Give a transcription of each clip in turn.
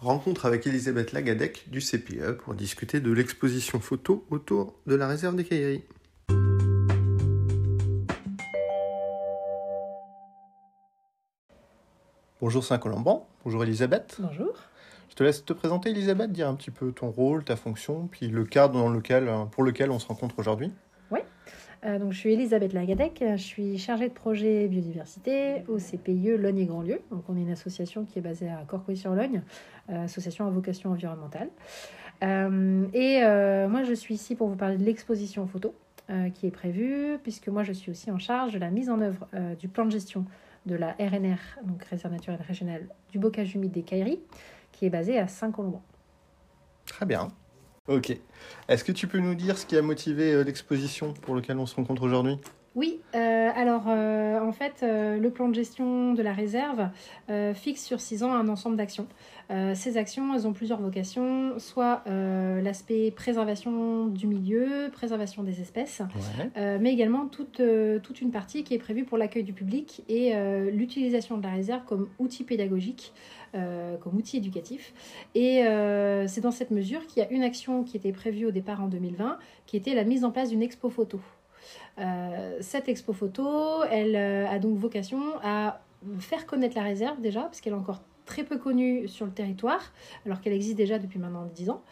Rencontre avec Elisabeth Lagadec du CPE pour discuter de l'exposition photo autour de la réserve des Cailleries. Bonjour Saint-Colomban, bonjour Elisabeth. Bonjour. Je te laisse te présenter Elisabeth, dire un petit peu ton rôle, ta fonction, puis le cadre dans lequel, pour lequel on se rencontre aujourd'hui. Euh, donc, je suis Elisabeth Lagadec, je suis chargée de projet biodiversité au CPIE Logne et Grandlieu. Donc, on est une association qui est basée à Corcouy-sur-Logne, euh, association à vocation environnementale. Euh, et moi, je suis ici pour vous parler de l'exposition photo qui est prévue, puisque moi, je suis aussi en charge de la mise en œuvre du plan de gestion de la RNR, donc Réserve naturelle régionale du bocage humide des Cailleries, qui est basée à Saint-Colomban. Très bien. Ok. Est-ce que tu peux nous dire ce qui a motivé euh, l'exposition pour laquelle on se rencontre aujourd'hui? Oui, euh, alors euh, en fait, le plan de gestion de la réserve fixe sur six ans un ensemble d'actions. ces actions, elles ont plusieurs vocations, soit l'aspect préservation du milieu, préservation des espèces, mais également toute, toute une partie qui est prévue pour l'accueil du public et l'utilisation de la réserve comme outil pédagogique euh, comme outil éducatif. Et euh, c'est dans cette mesure qu'il y a une action qui était prévue au départ en 2020, qui était la mise en place d'une expo photo. Euh, cette expo photo, elle a donc vocation à faire connaître la réserve déjà, parce qu'elle est encore très peu connue sur le territoire, alors qu'elle existe déjà depuis maintenant 10 ans.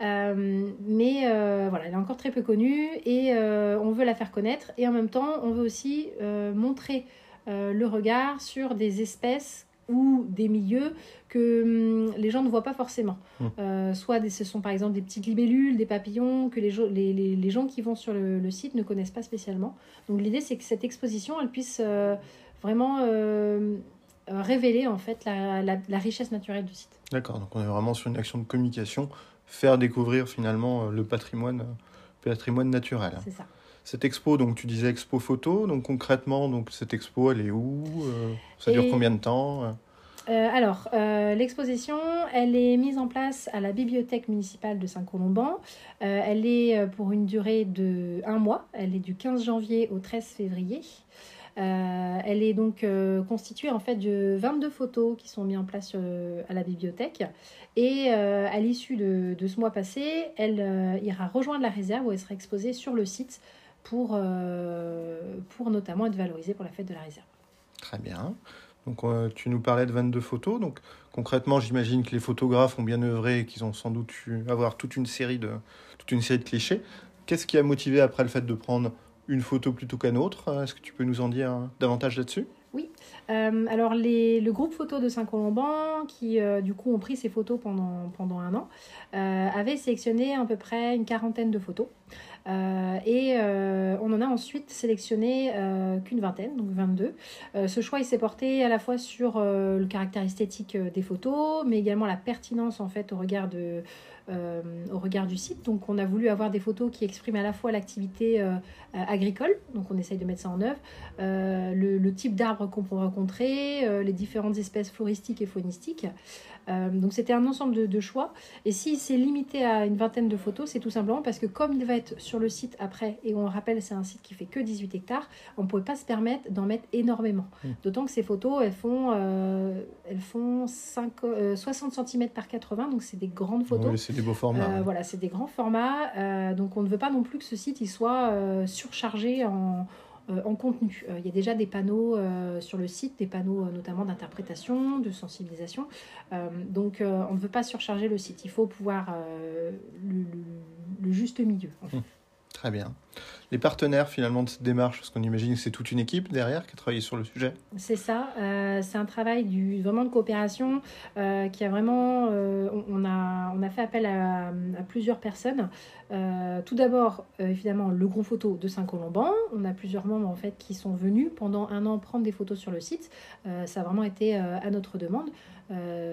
mais voilà, elle est encore très peu connue et on veut la faire connaître. Et en même temps, on veut aussi montrer le regard sur des espèces ou des milieux que hum, les gens ne voient pas forcément. Hum. Euh, soit ce sont par exemple des petites libellules, des papillons que les, les, les, gens qui vont sur le, site ne connaissent pas spécialement. Donc l'idée c'est que cette exposition elle puisse euh, vraiment euh, révéler en fait la, la, richesse naturelle du site. D'accord, donc on est vraiment sur une action de communication, faire découvrir finalement le patrimoine, patrimoine naturel. C'est ça. Cette expo, donc tu disais expo photo, donc concrètement, donc cette expo, elle est où euh, Ça dure combien de temps euh, alors, euh, l'exposition, elle est mise en place à la bibliothèque municipale de Saint-Colomban. elle est pour une durée de un mois. Elle est du 15 janvier au 13 février. elle est donc constituée en fait de 22 photos qui sont mises en place à la bibliothèque. Et à l'issue de, de, ce mois passé, elle ira rejoindre la réserve où elle sera exposée sur le site pour, euh, pour notamment être valorisé pour la fête de la réserve. Très bien. Donc euh, tu nous parlais de 22 photos. Donc concrètement, j'imagine que les photographes ont bien œuvré et qu'ils ont sans doute eu avoir toute une série de toute une série de clichés. Qu'est-ce qui a motivé après le fait de prendre une photo plutôt qu'un autre? Est-ce que tu peux nous en dire davantage là-dessus? Oui. Euh, alors les, le groupe photo de Saint-Colomban, qui du coup ont pris ces photos pendant, pendant un an, avait sélectionné à peu près une quarantaine de photos. Euh, et euh, on en a ensuite sélectionné euh, qu'une vingtaine, donc 22. ce choix il s'est porté à la fois sur le caractère esthétique des photos, mais également la pertinence en fait au regard euh, du site. Donc on a voulu avoir des photos qui expriment à la fois l'activité euh, agricole, donc on essaye de mettre ça en œuvre, euh, le, type d'arbres qu'on peut rencontrer, les différentes espèces floristiques et faunistiques. Donc c'était un ensemble de, choix. Et s'il s'est limité à une vingtaine de photos, c'est tout simplement parce que comme il va être sur le site après, et on rappelle c'est un site qui fait que 18 hectares, on ne pouvait pas se permettre d'en mettre énormément. Mmh. D'autant que ces photos, elles font, elles font 5, 60 cm par 80, donc c'est des grandes photos des beaux formats. Euh, voilà, c'est des grands formats. Euh, donc on ne veut pas non plus que ce site il soit euh, surchargé en, en contenu. Il y a déjà des panneaux sur le site, des panneaux notamment d'interprétation, de sensibilisation. donc on ne veut pas surcharger le site. Il faut pouvoir le, juste milieu. Hum, très bien les partenaires finalement de cette démarche Parce qu'on imagine que c'est toute une équipe derrière qui a travaillé sur le sujet. C'est ça, euh, c'est un travail du, vraiment de coopération euh, qui a vraiment, euh, on, a, on a fait appel à, plusieurs personnes. tout d'abord, évidemment, le groupe photo de Saint-Colomban. On a plusieurs membres en fait qui sont venus pendant un an prendre des photos sur le site. ça a vraiment été à notre demande.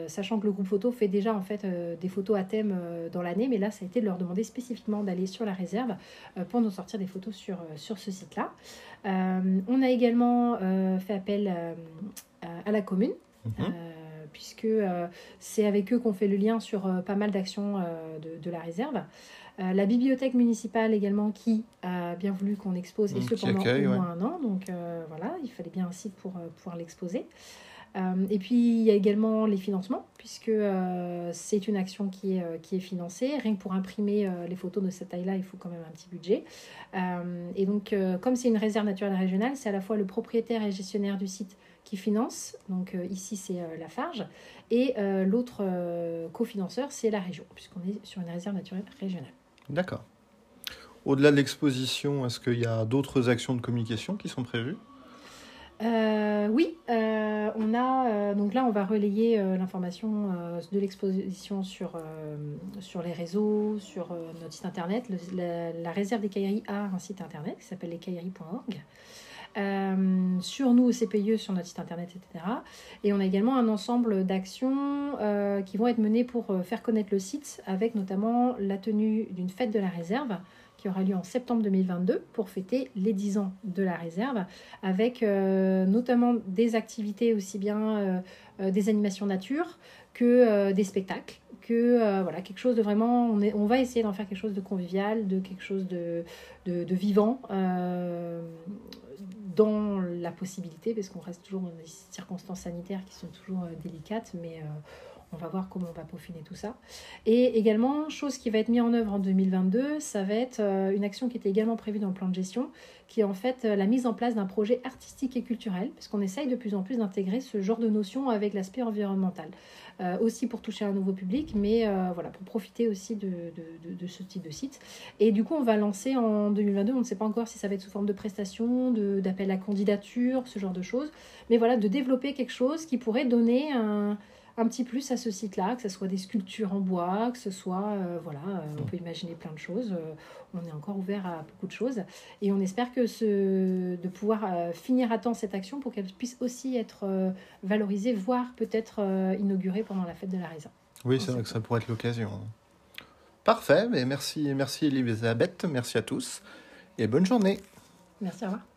Sachant que le groupe photo fait déjà en fait des photos à thème dans l'année, mais là ça a été de leur demander spécifiquement d'aller sur la réserve pour nous sortir des photos sur, euh, sur ce site-là. Euh, on a également euh, fait appel à la commune. Mhm. puisque c'est avec eux qu'on fait le lien sur pas mal d'actions de, la réserve. la bibliothèque municipale également qui a bien voulu qu'on expose, et ce pendant au moins un an. Donc voilà, il fallait bien un site pour pouvoir l'exposer. Et puis il y a également les financements, puisque c'est une action qui est, qui est financée. Rien que pour imprimer les photos de cette taille-là, il faut quand même un petit budget. et donc, comme c'est une réserve naturelle régionale, c'est à la fois le propriétaire et gestionnaire du site qui finance. Donc ici, c'est la Farge. Et l'autre cofinanceur, c'est la région, puisqu'on est sur une réserve naturelle régionale. D'accord. Au-delà de l'exposition, est-ce qu'il y a d'autres actions de communication qui sont prévues? Euh, oui, euh, on a euh, donc là on va relayer l'information de l'exposition sur, sur les réseaux, sur notre site internet. la, réserve des cailleries a un site internet qui s'appelle lescailleries.org. sur nous au CPIE, sur notre site internet, etc. Et on a également un ensemble d'actions qui vont être menées pour faire connaître le site, avec notamment la tenue d'une fête de la réserve qui aura lieu en septembre 2022 pour fêter les 10 ans de la réserve, avec euh, notamment des activités aussi bien euh, euh, des animations nature que des spectacles, que voilà quelque chose de vraiment, on, est, on va essayer d'en faire quelque chose de convivial, de quelque chose de, de, vivant dans la possibilité, parce qu'on reste toujours dans des circonstances sanitaires qui sont toujours délicates, mais on va voir comment on va peaufiner tout ça. Et également, chose qui va être mise en œuvre en 2022, ça va être euh, une action qui était également prévue dans le plan de gestion, qui est en fait euh, la mise en place d'un projet artistique et culturel, puisqu'on essaye de plus en plus d'intégrer ce genre de notions avec l'aspect environnemental. Euh, aussi pour toucher un nouveau public, mais voilà, pour profiter aussi de, de, ce type de site. Et du coup, on va lancer en 2022, on ne sait pas encore si ça va être sous forme de prestation, d'appel à candidature, ce genre de choses, mais voilà, de développer quelque chose qui pourrait donner un un petit plus à ce site-là, que ce soit des sculptures en bois, que ce soit, euh, voilà, euh, on peut imaginer plein de choses. Euh, on est encore ouvert à beaucoup de choses. Et on espère que ce, de pouvoir finir à temps cette action pour qu'elle puisse aussi être valorisée, voire peut-être inaugurée pendant la fête de la réserve. Oui, c'est vrai que ça pourrait être l'occasion. Parfait, mais merci, merci Elisabeth, merci à tous et bonne journée. Merci, au revoir.